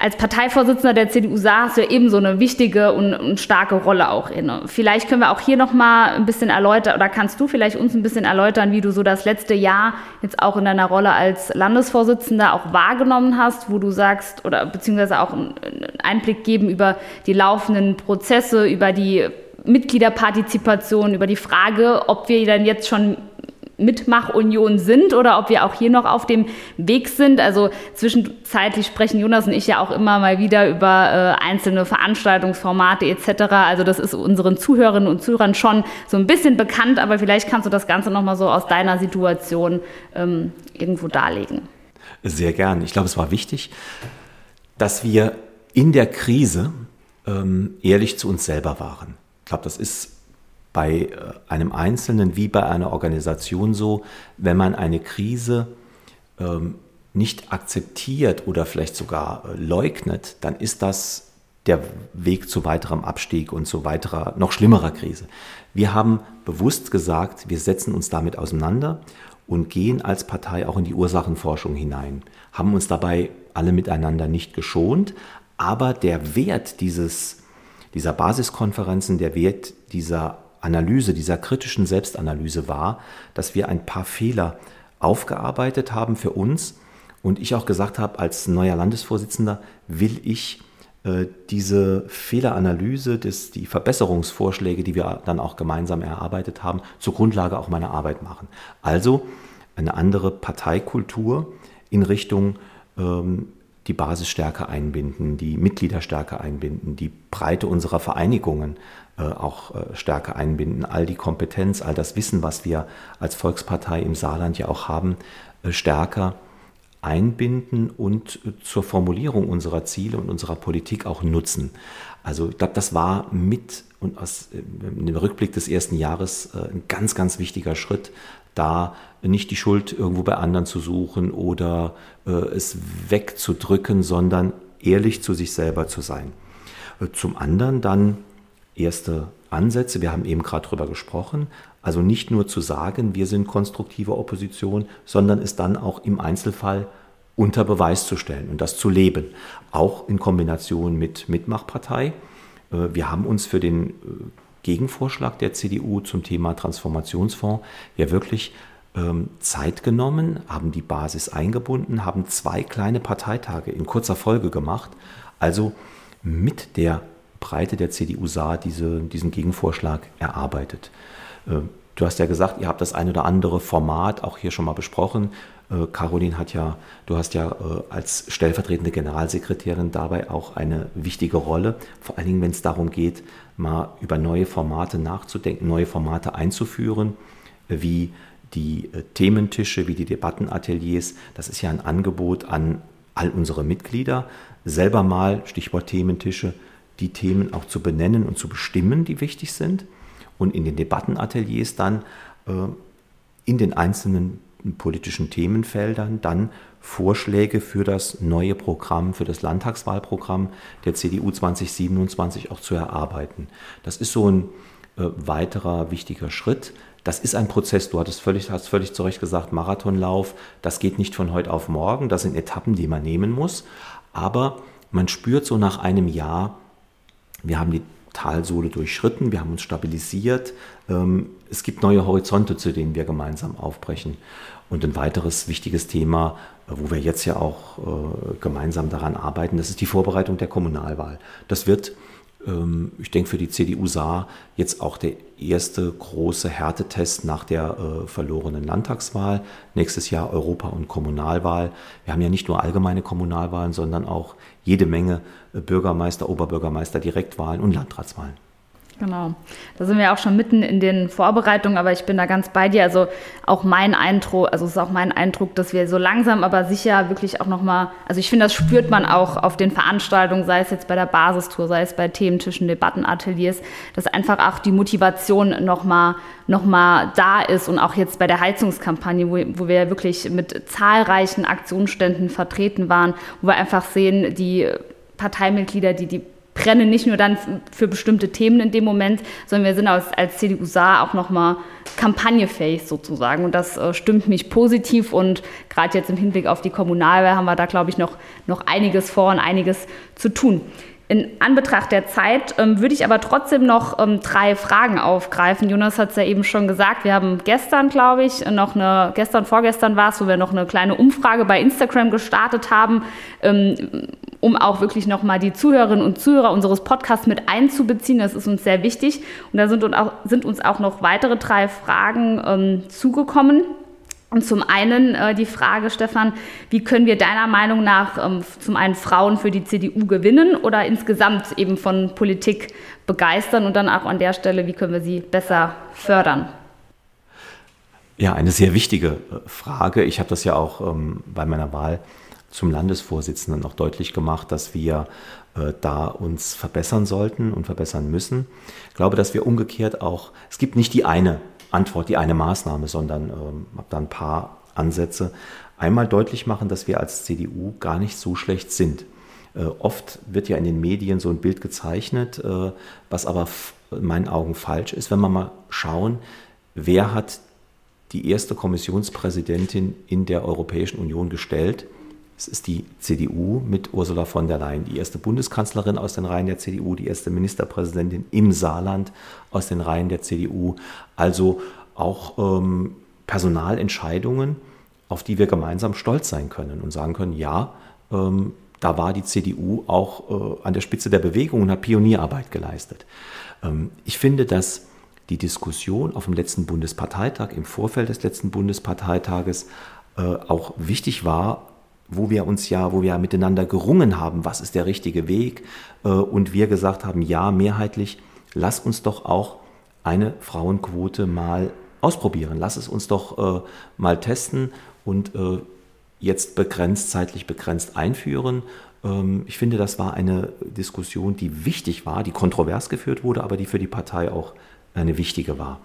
als Parteivorsitzender der CDU saß du ja eben so eine wichtige und, und, starke Rolle auch inne. Vielleicht können wir auch hier noch mal ein bisschen erläutern oder kannst du vielleicht uns ein bisschen erläutern, wie du so das letzte Jahr jetzt auch in deiner Rolle als Landesvorsitzender auch wahrgenommen hast, wo du sagst oder beziehungsweise auch einen Einblick geben über die laufenden Prozesse, über die Mitgliederpartizipation, über die Frage, ob wir dann jetzt schon Mitmachunion sind oder ob wir auch hier noch auf dem Weg sind. Also zwischenzeitlich sprechen Jonas und ich ja auch immer mal wieder über äh, einzelne Veranstaltungsformate etc. Also das ist unseren Zuhörerinnen und Zuhörern schon so ein bisschen bekannt, aber vielleicht kannst du das Ganze nochmal so aus deiner Situation ähm, irgendwo darlegen. Sehr gern. Ich glaube, es war wichtig, dass wir in der Krise ähm, ehrlich zu uns selber waren. Ich glaube, das ist bei äh, einem Einzelnen wie bei einer Organisation so, wenn man eine Krise ähm, nicht akzeptiert oder vielleicht sogar äh, leugnet, dann ist das der Weg zu weiterem Abstieg und zu weiterer, noch schlimmerer Krise. Wir haben bewusst gesagt, wir setzen uns damit auseinander und gehen als Partei auch in die Ursachenforschung hinein, haben uns dabei alle miteinander nicht geschont, aber der Wert dieses, dieser Basiskonferenzen, der Wert dieser Analyse, dieser kritischen Selbstanalyse war, dass wir ein paar Fehler aufgearbeitet haben für uns und ich auch gesagt habe, als neuer Landesvorsitzender will ich äh, diese Fehleranalyse, des, die Verbesserungsvorschläge, die wir dann auch gemeinsam erarbeitet haben, zur Grundlage auch meiner Arbeit machen. Also eine andere Parteikultur in Richtung ähm, die Basis stärker einbinden, die Mitglieder stärker einbinden, die Breite unserer Vereinigungen auch äh, stärker einbinden, all die Kompetenz, all das Wissen, was wir als Volkspartei im Saarland ja auch haben, äh, stärker einbinden und zur Formulierung unserer Ziele und unserer Politik auch nutzen. Also ich glaube, das war mit und aus dem Rückblick des ersten Jahres ein ganz, ganz wichtiger Schritt, da nicht die Schuld irgendwo bei anderen zu suchen oder äh, es wegzudrücken, sondern ehrlich zu sich selber zu sein. Äh, zum anderen dann erste Ansätze, wir haben eben gerade darüber gesprochen, also nicht nur zu sagen, wir sind konstruktive Opposition, sondern es dann auch im Einzelfall unter Beweis zu stellen und das zu leben, auch in Kombination mit Mitmachpartei. Äh, wir haben uns für den Gegenvorschlag der CDU zum Thema Transformationsfonds ja wirklich ähm, Zeit genommen, haben die Basis eingebunden, haben zwei kleine Parteitage in kurzer Folge gemacht. Also mit der Breite der CDU sah diese, diesen Gegenvorschlag erarbeitet. Äh, du hast ja gesagt, ihr habt das ein oder andere Format auch hier schon mal besprochen. Äh, Caroline hat ja, du hast ja äh, als stellvertretende Generalsekretärin dabei auch eine wichtige Rolle, vor allen Dingen, wenn es darum geht, mal über neue Formate nachzudenken, neue Formate einzuführen, wie die Thementische, wie die Debattenateliers. Das ist ja ein Angebot an all unsere Mitglieder, selber mal, Stichwort Thementische, die Themen auch zu benennen und zu bestimmen, die wichtig sind. Und in den Debattenateliers dann äh, in den einzelnen politischen Themenfeldern dann Vorschläge für das neue Programm, für das Landtagswahlprogramm der CDU 2027 auch zu erarbeiten. Das ist so ein äh, weiterer wichtiger Schritt. Das ist ein Prozess, du hattest völlig, hast völlig zu Recht gesagt, Marathonlauf, das geht nicht von heute auf morgen, das sind Etappen, die man nehmen muss, aber man spürt so nach einem Jahr, wir haben die Talsohle durchschritten, wir haben uns stabilisiert. Ähm, es gibt neue Horizonte, zu denen wir gemeinsam aufbrechen. Und ein weiteres wichtiges Thema, äh, wo wir jetzt ja auch äh, gemeinsam daran arbeiten, das ist die Vorbereitung der Kommunalwahl. Das wird ähm, ich denke, für die CDU Saar jetzt auch der erste große Härtetest nach der äh, verlorenen Landtagswahl. Nächstes Jahr Europa- und Kommunalwahl. Wir haben ja nicht nur allgemeine Kommunalwahlen, sondern auch jede Menge äh, Bürgermeister, Oberbürgermeister, Direktwahlen und Landratswahlen. Genau. Da sind wir auch schon mitten in den Vorbereitungen, aber ich bin da ganz bei dir. Also auch mein Eindruck, also es ist auch mein Eindruck, dass wir so langsam, aber sicher wirklich auch nochmal, also ich finde, das spürt man auch auf den Veranstaltungen, sei es jetzt bei der Basistour, sei es bei Thementischen, Debattenateliers, dass einfach auch die Motivation nochmal noch mal da ist und auch jetzt bei der Heizungskampagne, wo, wo wir wirklich mit zahlreichen Aktionsständen vertreten waren, wo wir einfach sehen, die Parteimitglieder, die die brennen nicht nur dann für bestimmte Themen in dem Moment, sondern wir sind als, als CDU Saar auch nochmal kampagnefähig sozusagen. Und das äh, stimmt mich positiv. Und gerade jetzt im Hinblick auf die Kommunalwahl haben wir da, glaube ich, noch, noch einiges vor und einiges zu tun. In Anbetracht der Zeit ähm, würde ich aber trotzdem noch ähm, drei Fragen aufgreifen. Jonas hat es ja eben schon gesagt. Wir haben gestern, glaube ich, noch eine, gestern, vorgestern war es, wo wir noch eine kleine Umfrage bei Instagram gestartet haben, ähm, um auch wirklich nochmal die Zuhörerinnen und Zuhörer unseres Podcasts mit einzubeziehen. Das ist uns sehr wichtig. Und da sind, auch, sind uns auch noch weitere drei Fragen ähm, zugekommen. Und zum einen äh, die Frage, Stefan, wie können wir deiner Meinung nach ähm, zum einen Frauen für die CDU gewinnen oder insgesamt eben von Politik begeistern und dann auch an der Stelle, wie können wir sie besser fördern? Ja, eine sehr wichtige äh, Frage. Ich habe das ja auch ähm, bei meiner Wahl zum Landesvorsitzenden auch deutlich gemacht, dass wir äh, da uns verbessern sollten und verbessern müssen. Ich glaube, dass wir umgekehrt auch, es gibt nicht die eine Antwort, die eine Maßnahme, sondern ähm, habe da ein paar Ansätze. Einmal deutlich machen, dass wir als CDU gar nicht so schlecht sind. Äh, oft wird ja in den Medien so ein Bild gezeichnet, äh, was aber in meinen Augen falsch ist. Wenn wir mal schauen, wer hat die erste Kommissionspräsidentin in der Europäischen Union gestellt, es ist die CDU mit Ursula von der Leyen, die erste Bundeskanzlerin aus den Reihen der CDU, die erste Ministerpräsidentin im Saarland aus den Reihen der CDU. Also auch ähm, Personalentscheidungen, auf die wir gemeinsam stolz sein können und sagen können, ja, ähm, da war die CDU auch äh, an der Spitze der Bewegung und hat Pionierarbeit geleistet. Ähm, ich finde, dass die Diskussion auf dem letzten Bundesparteitag, im Vorfeld des letzten Bundesparteitages, äh, auch wichtig war, wo wir uns ja, wo wir miteinander gerungen haben, was ist der richtige Weg, äh, und wir gesagt haben, ja, mehrheitlich, lass uns doch auch eine Frauenquote mal ausprobieren, lass es uns doch äh, mal testen und äh, jetzt begrenzt, zeitlich begrenzt einführen. Ähm, ich finde, das war eine Diskussion, die wichtig war, die kontrovers geführt wurde, aber die für die Partei auch eine wichtige war.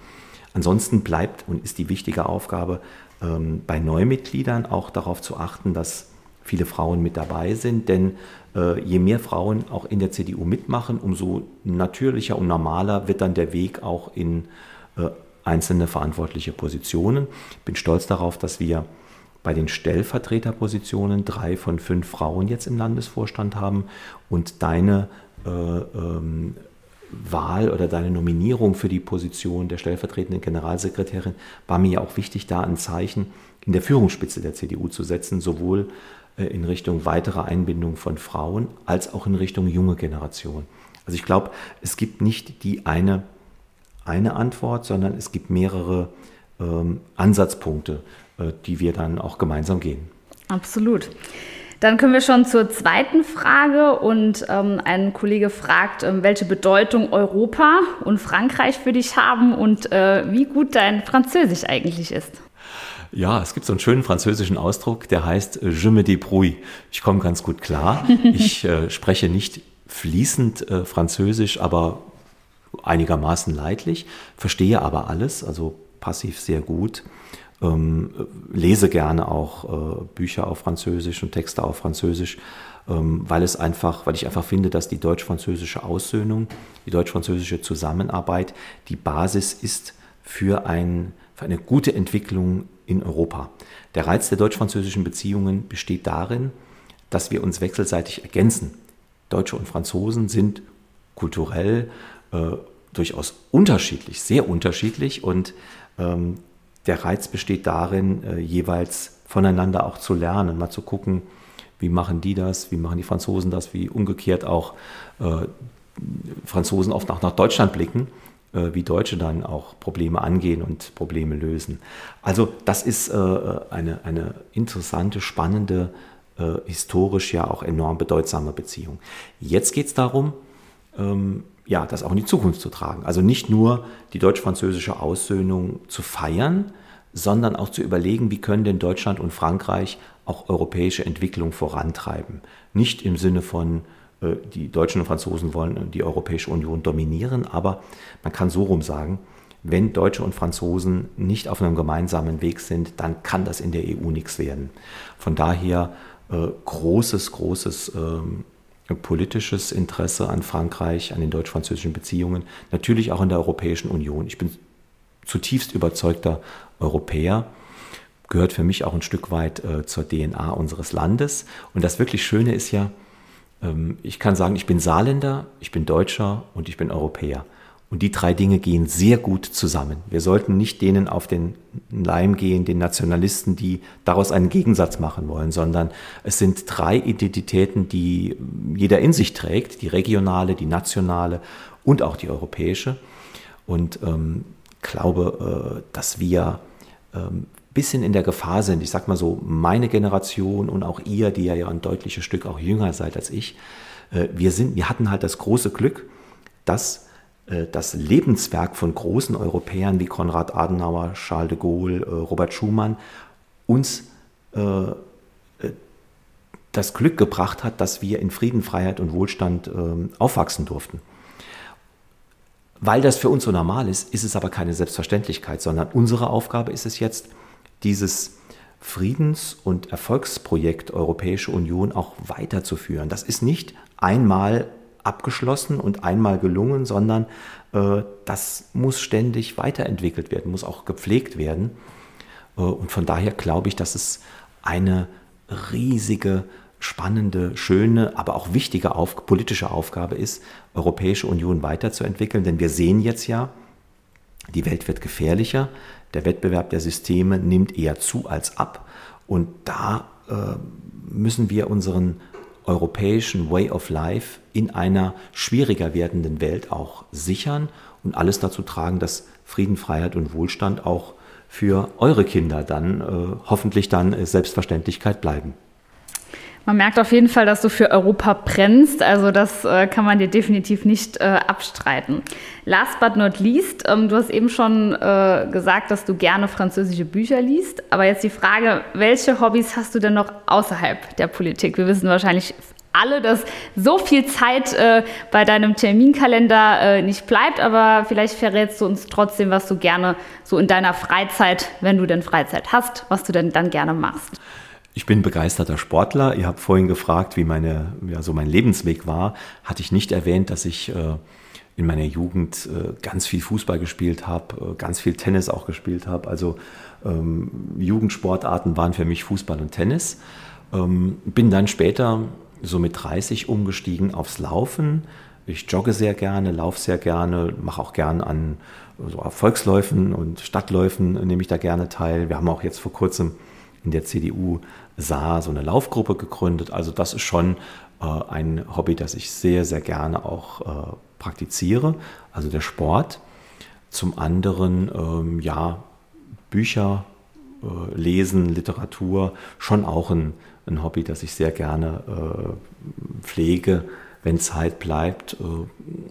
Ansonsten bleibt und ist die wichtige Aufgabe, ähm, bei Neumitgliedern auch darauf zu achten, dass viele Frauen mit dabei sind, denn äh, je mehr Frauen auch in der CDU mitmachen, umso natürlicher und normaler wird dann der Weg auch in äh, einzelne verantwortliche Positionen. Ich bin stolz darauf, dass wir bei den Stellvertreterpositionen drei von fünf Frauen jetzt im Landesvorstand haben und deine äh, ähm, Wahl oder deine Nominierung für die Position der stellvertretenden Generalsekretärin war mir ja auch wichtig, da ein Zeichen in der Führungsspitze der CDU zu setzen, sowohl in Richtung weiterer Einbindung von Frauen als auch in Richtung junge Generation. Also ich glaube, es gibt nicht die eine, eine Antwort, sondern es gibt mehrere ähm, Ansatzpunkte, äh, die wir dann auch gemeinsam gehen. Absolut. Dann kommen wir schon zur zweiten Frage und ähm, ein Kollege fragt, ähm, welche Bedeutung Europa und Frankreich für dich haben und äh, wie gut dein Französisch eigentlich ist. Ja, es gibt so einen schönen französischen Ausdruck, der heißt äh, Je me débrouille. Ich komme ganz gut klar. Ich äh, spreche nicht fließend äh, Französisch, aber einigermaßen leidlich, verstehe aber alles, also passiv sehr gut. Ähm, lese gerne auch äh, Bücher auf Französisch und Texte auf Französisch, ähm, weil es einfach, weil ich einfach finde, dass die deutsch-französische Aussöhnung, die deutsch-französische Zusammenarbeit die Basis ist für, ein, für eine gute Entwicklung in Europa. Der Reiz der deutsch-französischen Beziehungen besteht darin, dass wir uns wechselseitig ergänzen. Deutsche und Franzosen sind kulturell äh, durchaus unterschiedlich, sehr unterschiedlich und ähm, der Reiz besteht darin, äh, jeweils voneinander auch zu lernen, mal zu gucken, wie machen die das, wie machen die Franzosen das, wie umgekehrt auch äh, Franzosen oft auch nach Deutschland blicken wie Deutsche dann auch Probleme angehen und Probleme lösen. Also das ist äh, eine, eine interessante, spannende, äh, historisch ja auch enorm bedeutsame Beziehung. Jetzt geht es darum, ähm, ja, das auch in die Zukunft zu tragen. Also nicht nur die deutsch-französische Aussöhnung zu feiern, sondern auch zu überlegen, wie können denn Deutschland und Frankreich auch europäische Entwicklung vorantreiben. Nicht im Sinne von äh, die Deutschen und Franzosen wollen die Europäische Union dominieren, aber man kann so rum sagen, wenn Deutsche und Franzosen nicht auf einem gemeinsamen Weg sind, dann kann das in der EU nichts werden. Von daher äh, großes, großes ähm, politisches Interesse an Frankreich, an den deutsch-französischen Beziehungen, natürlich auch in der Europäischen Union. Ich bin zutiefst überzeugter Europäer, gehört für mich auch ein Stück weit äh, zur DNA unseres Landes. Und das wirklich Schöne ist ja, ich kann sagen, ich bin Saarländer, ich bin Deutscher und ich bin Europäer. Und die drei Dinge gehen sehr gut zusammen. Wir sollten nicht denen auf den Leim gehen, den Nationalisten, die daraus einen Gegensatz machen wollen, sondern es sind drei Identitäten, die jeder in sich trägt, die regionale, die nationale und auch die europäische. Und ähm, glaube, äh, dass wir ähm, bisschen in der Gefahr sind, ich sag mal so, meine Generation und auch ihr, die ja ein deutliches Stück auch jünger seid als ich, äh, wir sind, wir hatten halt das große Glück, dass äh, das Lebenswerk von großen Europäern wie Konrad Adenauer, Charles de Gaulle, äh, Robert Schumann uns das Glück gebracht hat, dass wir in Frieden, Freiheit und Wohlstand ähm, aufwachsen durften. Weil das für uns so normal ist, ist es aber keine Selbstverständlichkeit, sondern unsere Aufgabe ist es jetzt, dieses Friedens- und Erfolgsprojekt Europäische Union auch weiterzuführen. Das ist nicht einmal abgeschlossen und einmal gelungen, sondern äh, das muss ständig weiterentwickelt werden, muss auch gepflegt werden. Äh, und von daher glaube ich, dass es eine riesige, spannende, schöne, aber auch wichtige auf, politische Aufgabe ist, Europäische Union weiterzuentwickeln. Denn wir sehen jetzt ja, die Welt wird gefährlicher, der Wettbewerb der Systeme nimmt eher zu als ab. Und da äh, müssen wir unseren europäischen Way of Life in einer schwieriger werdenden Welt auch sichern und alles dazu tragen, dass Frieden, Freiheit und Wohlstand auch für eure Kinder dann äh, hoffentlich dann Selbstverständlichkeit bleiben. Man merkt auf jeden Fall, dass du für Europa brennst. Also das äh, kann man dir definitiv nicht äh, abstreiten. Last but not least, ähm, du hast eben schon äh, gesagt, dass du gerne französische Bücher liest. Aber jetzt die Frage, welche Hobbys hast du denn noch außerhalb der Politik? Wir wissen wahrscheinlich alle, dass so viel Zeit äh, bei deinem Terminkalender äh, nicht bleibt, aber vielleicht verrätst du uns trotzdem, was du gerne so in deiner Freizeit, wenn du denn Freizeit hast, was du denn dann gerne machst. Ich bin begeisterter Sportler. Ihr habt vorhin gefragt, wie meine, ja, so mein Lebensweg war. Hatte ich nicht erwähnt, dass ich äh, in meiner Jugend äh, ganz viel Fußball gespielt habe, äh, ganz viel Tennis auch gespielt habe. Also ähm, Jugendsportarten waren für mich Fußball und Tennis. Ähm, bin dann später so mit 30 umgestiegen aufs Laufen. Ich jogge sehr gerne, laufe sehr gerne, mache auch gern an so Volksläufen und Stadtläufen nehme ich da gerne teil. Wir haben auch jetzt vor kurzem in der CDU Saar so eine Laufgruppe gegründet. Also das ist schon äh, ein Hobby, das ich sehr, sehr gerne auch äh, praktiziere, also der Sport. Zum anderen, ähm, ja, Bücher äh, lesen, Literatur, schon auch ein, ein Hobby, das ich sehr gerne äh, pflege, wenn Zeit bleibt. Äh,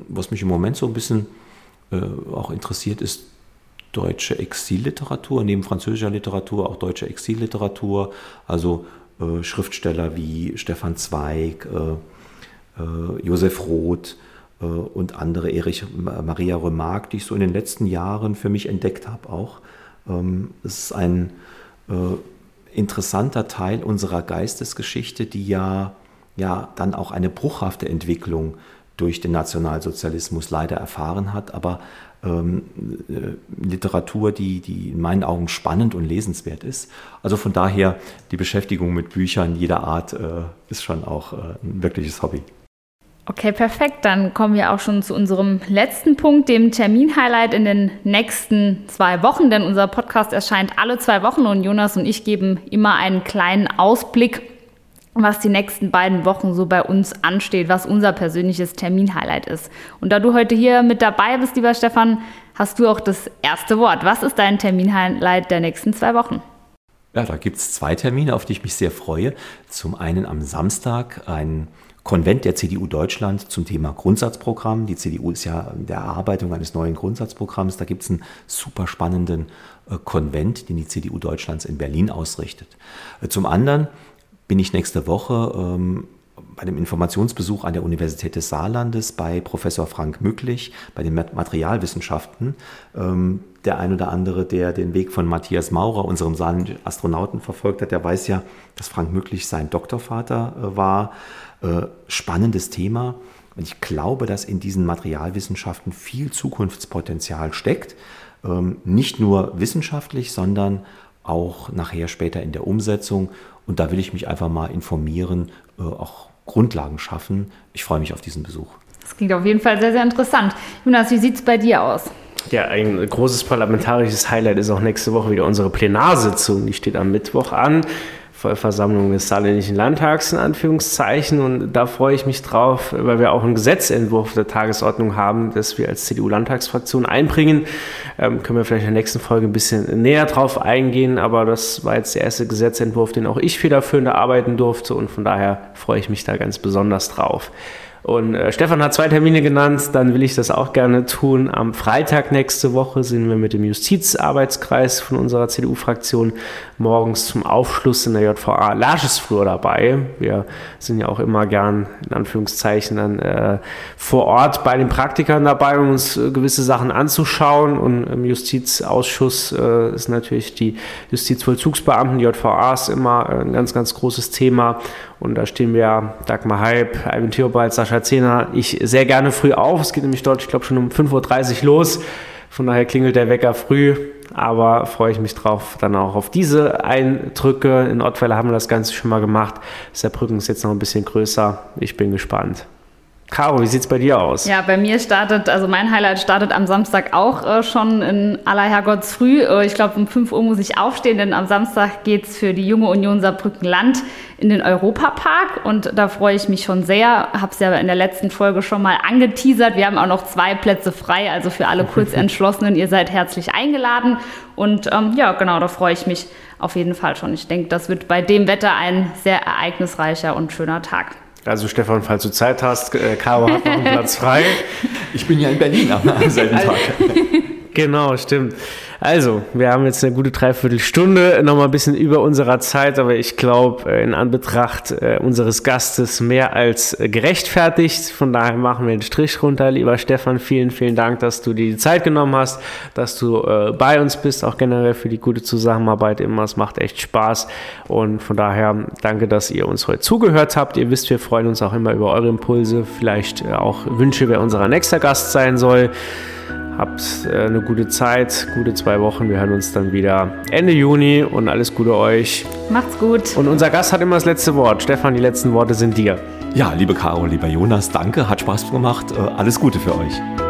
was mich im Moment so ein bisschen äh, auch interessiert, ist deutsche Exilliteratur, neben französischer Literatur auch deutsche Exilliteratur, also äh, Schriftsteller wie Stefan Zweig, äh, äh, Josef Roth äh, und andere, Erich Maria Remarque, die ich so in den letzten Jahren für mich entdeckt habe auch. Ähm, ist ein äh, interessanter Teil unserer Geistesgeschichte, die ja, ja dann auch eine bruchhafte Entwicklung durch den Nationalsozialismus leider erfahren hat, aber ähm, äh, Literatur, die, die in meinen Augen spannend und lesenswert ist. Also von daher, die Beschäftigung mit Büchern jeder Art äh, ist schon auch äh, ein wirkliches Hobby. Okay, perfekt. Dann kommen wir auch schon zu unserem letzten Punkt, dem Terminhighlight in den nächsten zwei Wochen, denn unser Podcast erscheint alle zwei Wochen und Jonas und ich geben immer einen kleinen Ausblick was die nächsten beiden Wochen so bei uns ansteht, was unser persönliches Terminhighlight ist. Und da du heute hier mit dabei bist, lieber Stefan, hast du auch das erste Wort. Was ist dein Terminhighlight der nächsten zwei Wochen? Ja, da gibt es zwei Termine, auf die ich mich sehr freue. Zum einen am Samstag ein Konvent der CDU Deutschland zum Thema Grundsatzprogramm. Die CDU ist ja in der Erarbeitung eines neuen Grundsatzprogramms. Da gibt es einen super spannenden äh, Konvent, den die CDU Deutschlands in Berlin ausrichtet. Äh, zum anderen bin ich nächste Woche ähm, bei dem Informationsbesuch an der Universität des Saarlandes bei Professor Frank Mücklich bei den Materialwissenschaften. Ähm, der ein oder andere, der den Weg von Matthias Maurer, unserem saarländischen Astronauten, verfolgt hat, der weiß ja, dass Frank Mücklich sein Doktorvater äh, war. Äh, spannendes Thema. Und ich glaube, dass in diesen Materialwissenschaften viel Zukunftspotenzial steckt. Ähm, nicht nur wissenschaftlich, sondern auch nachher später in der Umsetzung. Und da will ich mich einfach mal informieren, äh, auch Grundlagen schaffen. Ich freue mich auf diesen Besuch. Das klingt auf jeden Fall sehr, sehr interessant. Jonas, wie sieht es bei dir aus? Ja, ein großes parlamentarisches Highlight ist auch nächste Woche wieder unsere Plenarsitzung. Die steht am Mittwoch an. Vollversammlung des Saarländischen Landtags in Anführungszeichen. Und da freue ich mich drauf, weil wir auch einen Gesetzentwurf der Tagesordnung haben, das wir als CDU-Landtagsfraktion einbringen. Ähm, können wir vielleicht in der nächsten Folge ein bisschen näher drauf eingehen. Aber das war jetzt der erste Gesetzentwurf, den auch ich federführend erarbeiten durfte. Und von daher freue ich mich da ganz besonders drauf. Und äh, Stefan hat zwei Termine genannt, dann will ich das auch gerne tun. Am Freitag nächste Woche sind wir mit dem Justizarbeitskreis von unserer CDU-Fraktion morgens zum Aufschluss in der JVA Lagesflur dabei. Wir sind ja auch immer gern in Anführungszeichen dann äh, vor Ort bei den Praktikern dabei, um uns äh, gewisse Sachen anzuschauen. Und im Justizausschuss äh, ist natürlich die Justizvollzugsbeamten, JVA ist immer ein ganz, ganz großes Thema. Und da stehen wir Dagmar Halb, Alvin Theobald, Sascha Zehner, ich sehr gerne früh auf. Es geht nämlich dort, ich glaube, schon um 5.30 Uhr los. Von daher klingelt der Wecker früh, aber freue ich mich drauf, dann auch auf diese Eindrücke. In Ottweiler haben wir das Ganze schon mal gemacht. Saarbrücken ist jetzt noch ein bisschen größer. Ich bin gespannt. Caro, wie sieht es bei dir aus? Ja, bei mir startet, also mein Highlight startet am Samstag auch äh, schon in aller Herrgottsfrüh. Äh, ich glaube, um 5 Uhr muss ich aufstehen, denn am Samstag geht es für die junge Union Saarbrücken Land in den Europapark und da freue ich mich schon sehr. Habe es ja in der letzten Folge schon mal angeteasert. Wir haben auch noch zwei Plätze frei, also für alle Kurzentschlossenen, ihr seid herzlich eingeladen. Und ähm, ja, genau, da freue ich mich auf jeden Fall schon. Ich denke, das wird bei dem Wetter ein sehr ereignisreicher und schöner Tag. Also Stefan, falls du Zeit hast, äh, Caro hat noch einen Platz frei. Ich bin ja in Berlin am selben Tag. Genau, stimmt. Also, wir haben jetzt eine gute Dreiviertelstunde, nochmal ein bisschen über unserer Zeit, aber ich glaube, äh, in Anbetracht äh, unseres Gastes mehr als gerechtfertigt. Von daher machen wir den Strich runter. Lieber Stefan, vielen, vielen Dank, dass du dir die Zeit genommen hast, dass du äh, bei uns bist, auch generell für die gute Zusammenarbeit immer. Es macht echt Spaß und von daher danke, dass ihr uns heute zugehört habt. Ihr wisst, wir freuen uns auch immer über eure Impulse, vielleicht auch Wünsche, wer unser nächster Gast sein soll. Habt äh, eine gute Zeit, gute zwei Wochen. Wir hören uns dann wieder Ende Juni und alles Gute euch. Macht's gut. Und unser Gast hat immer das letzte Wort. Stefan, die letzten Worte sind dir. Ja, liebe Caro, lieber Jonas, danke, hat Spaß gemacht. Äh, alles Gute für euch.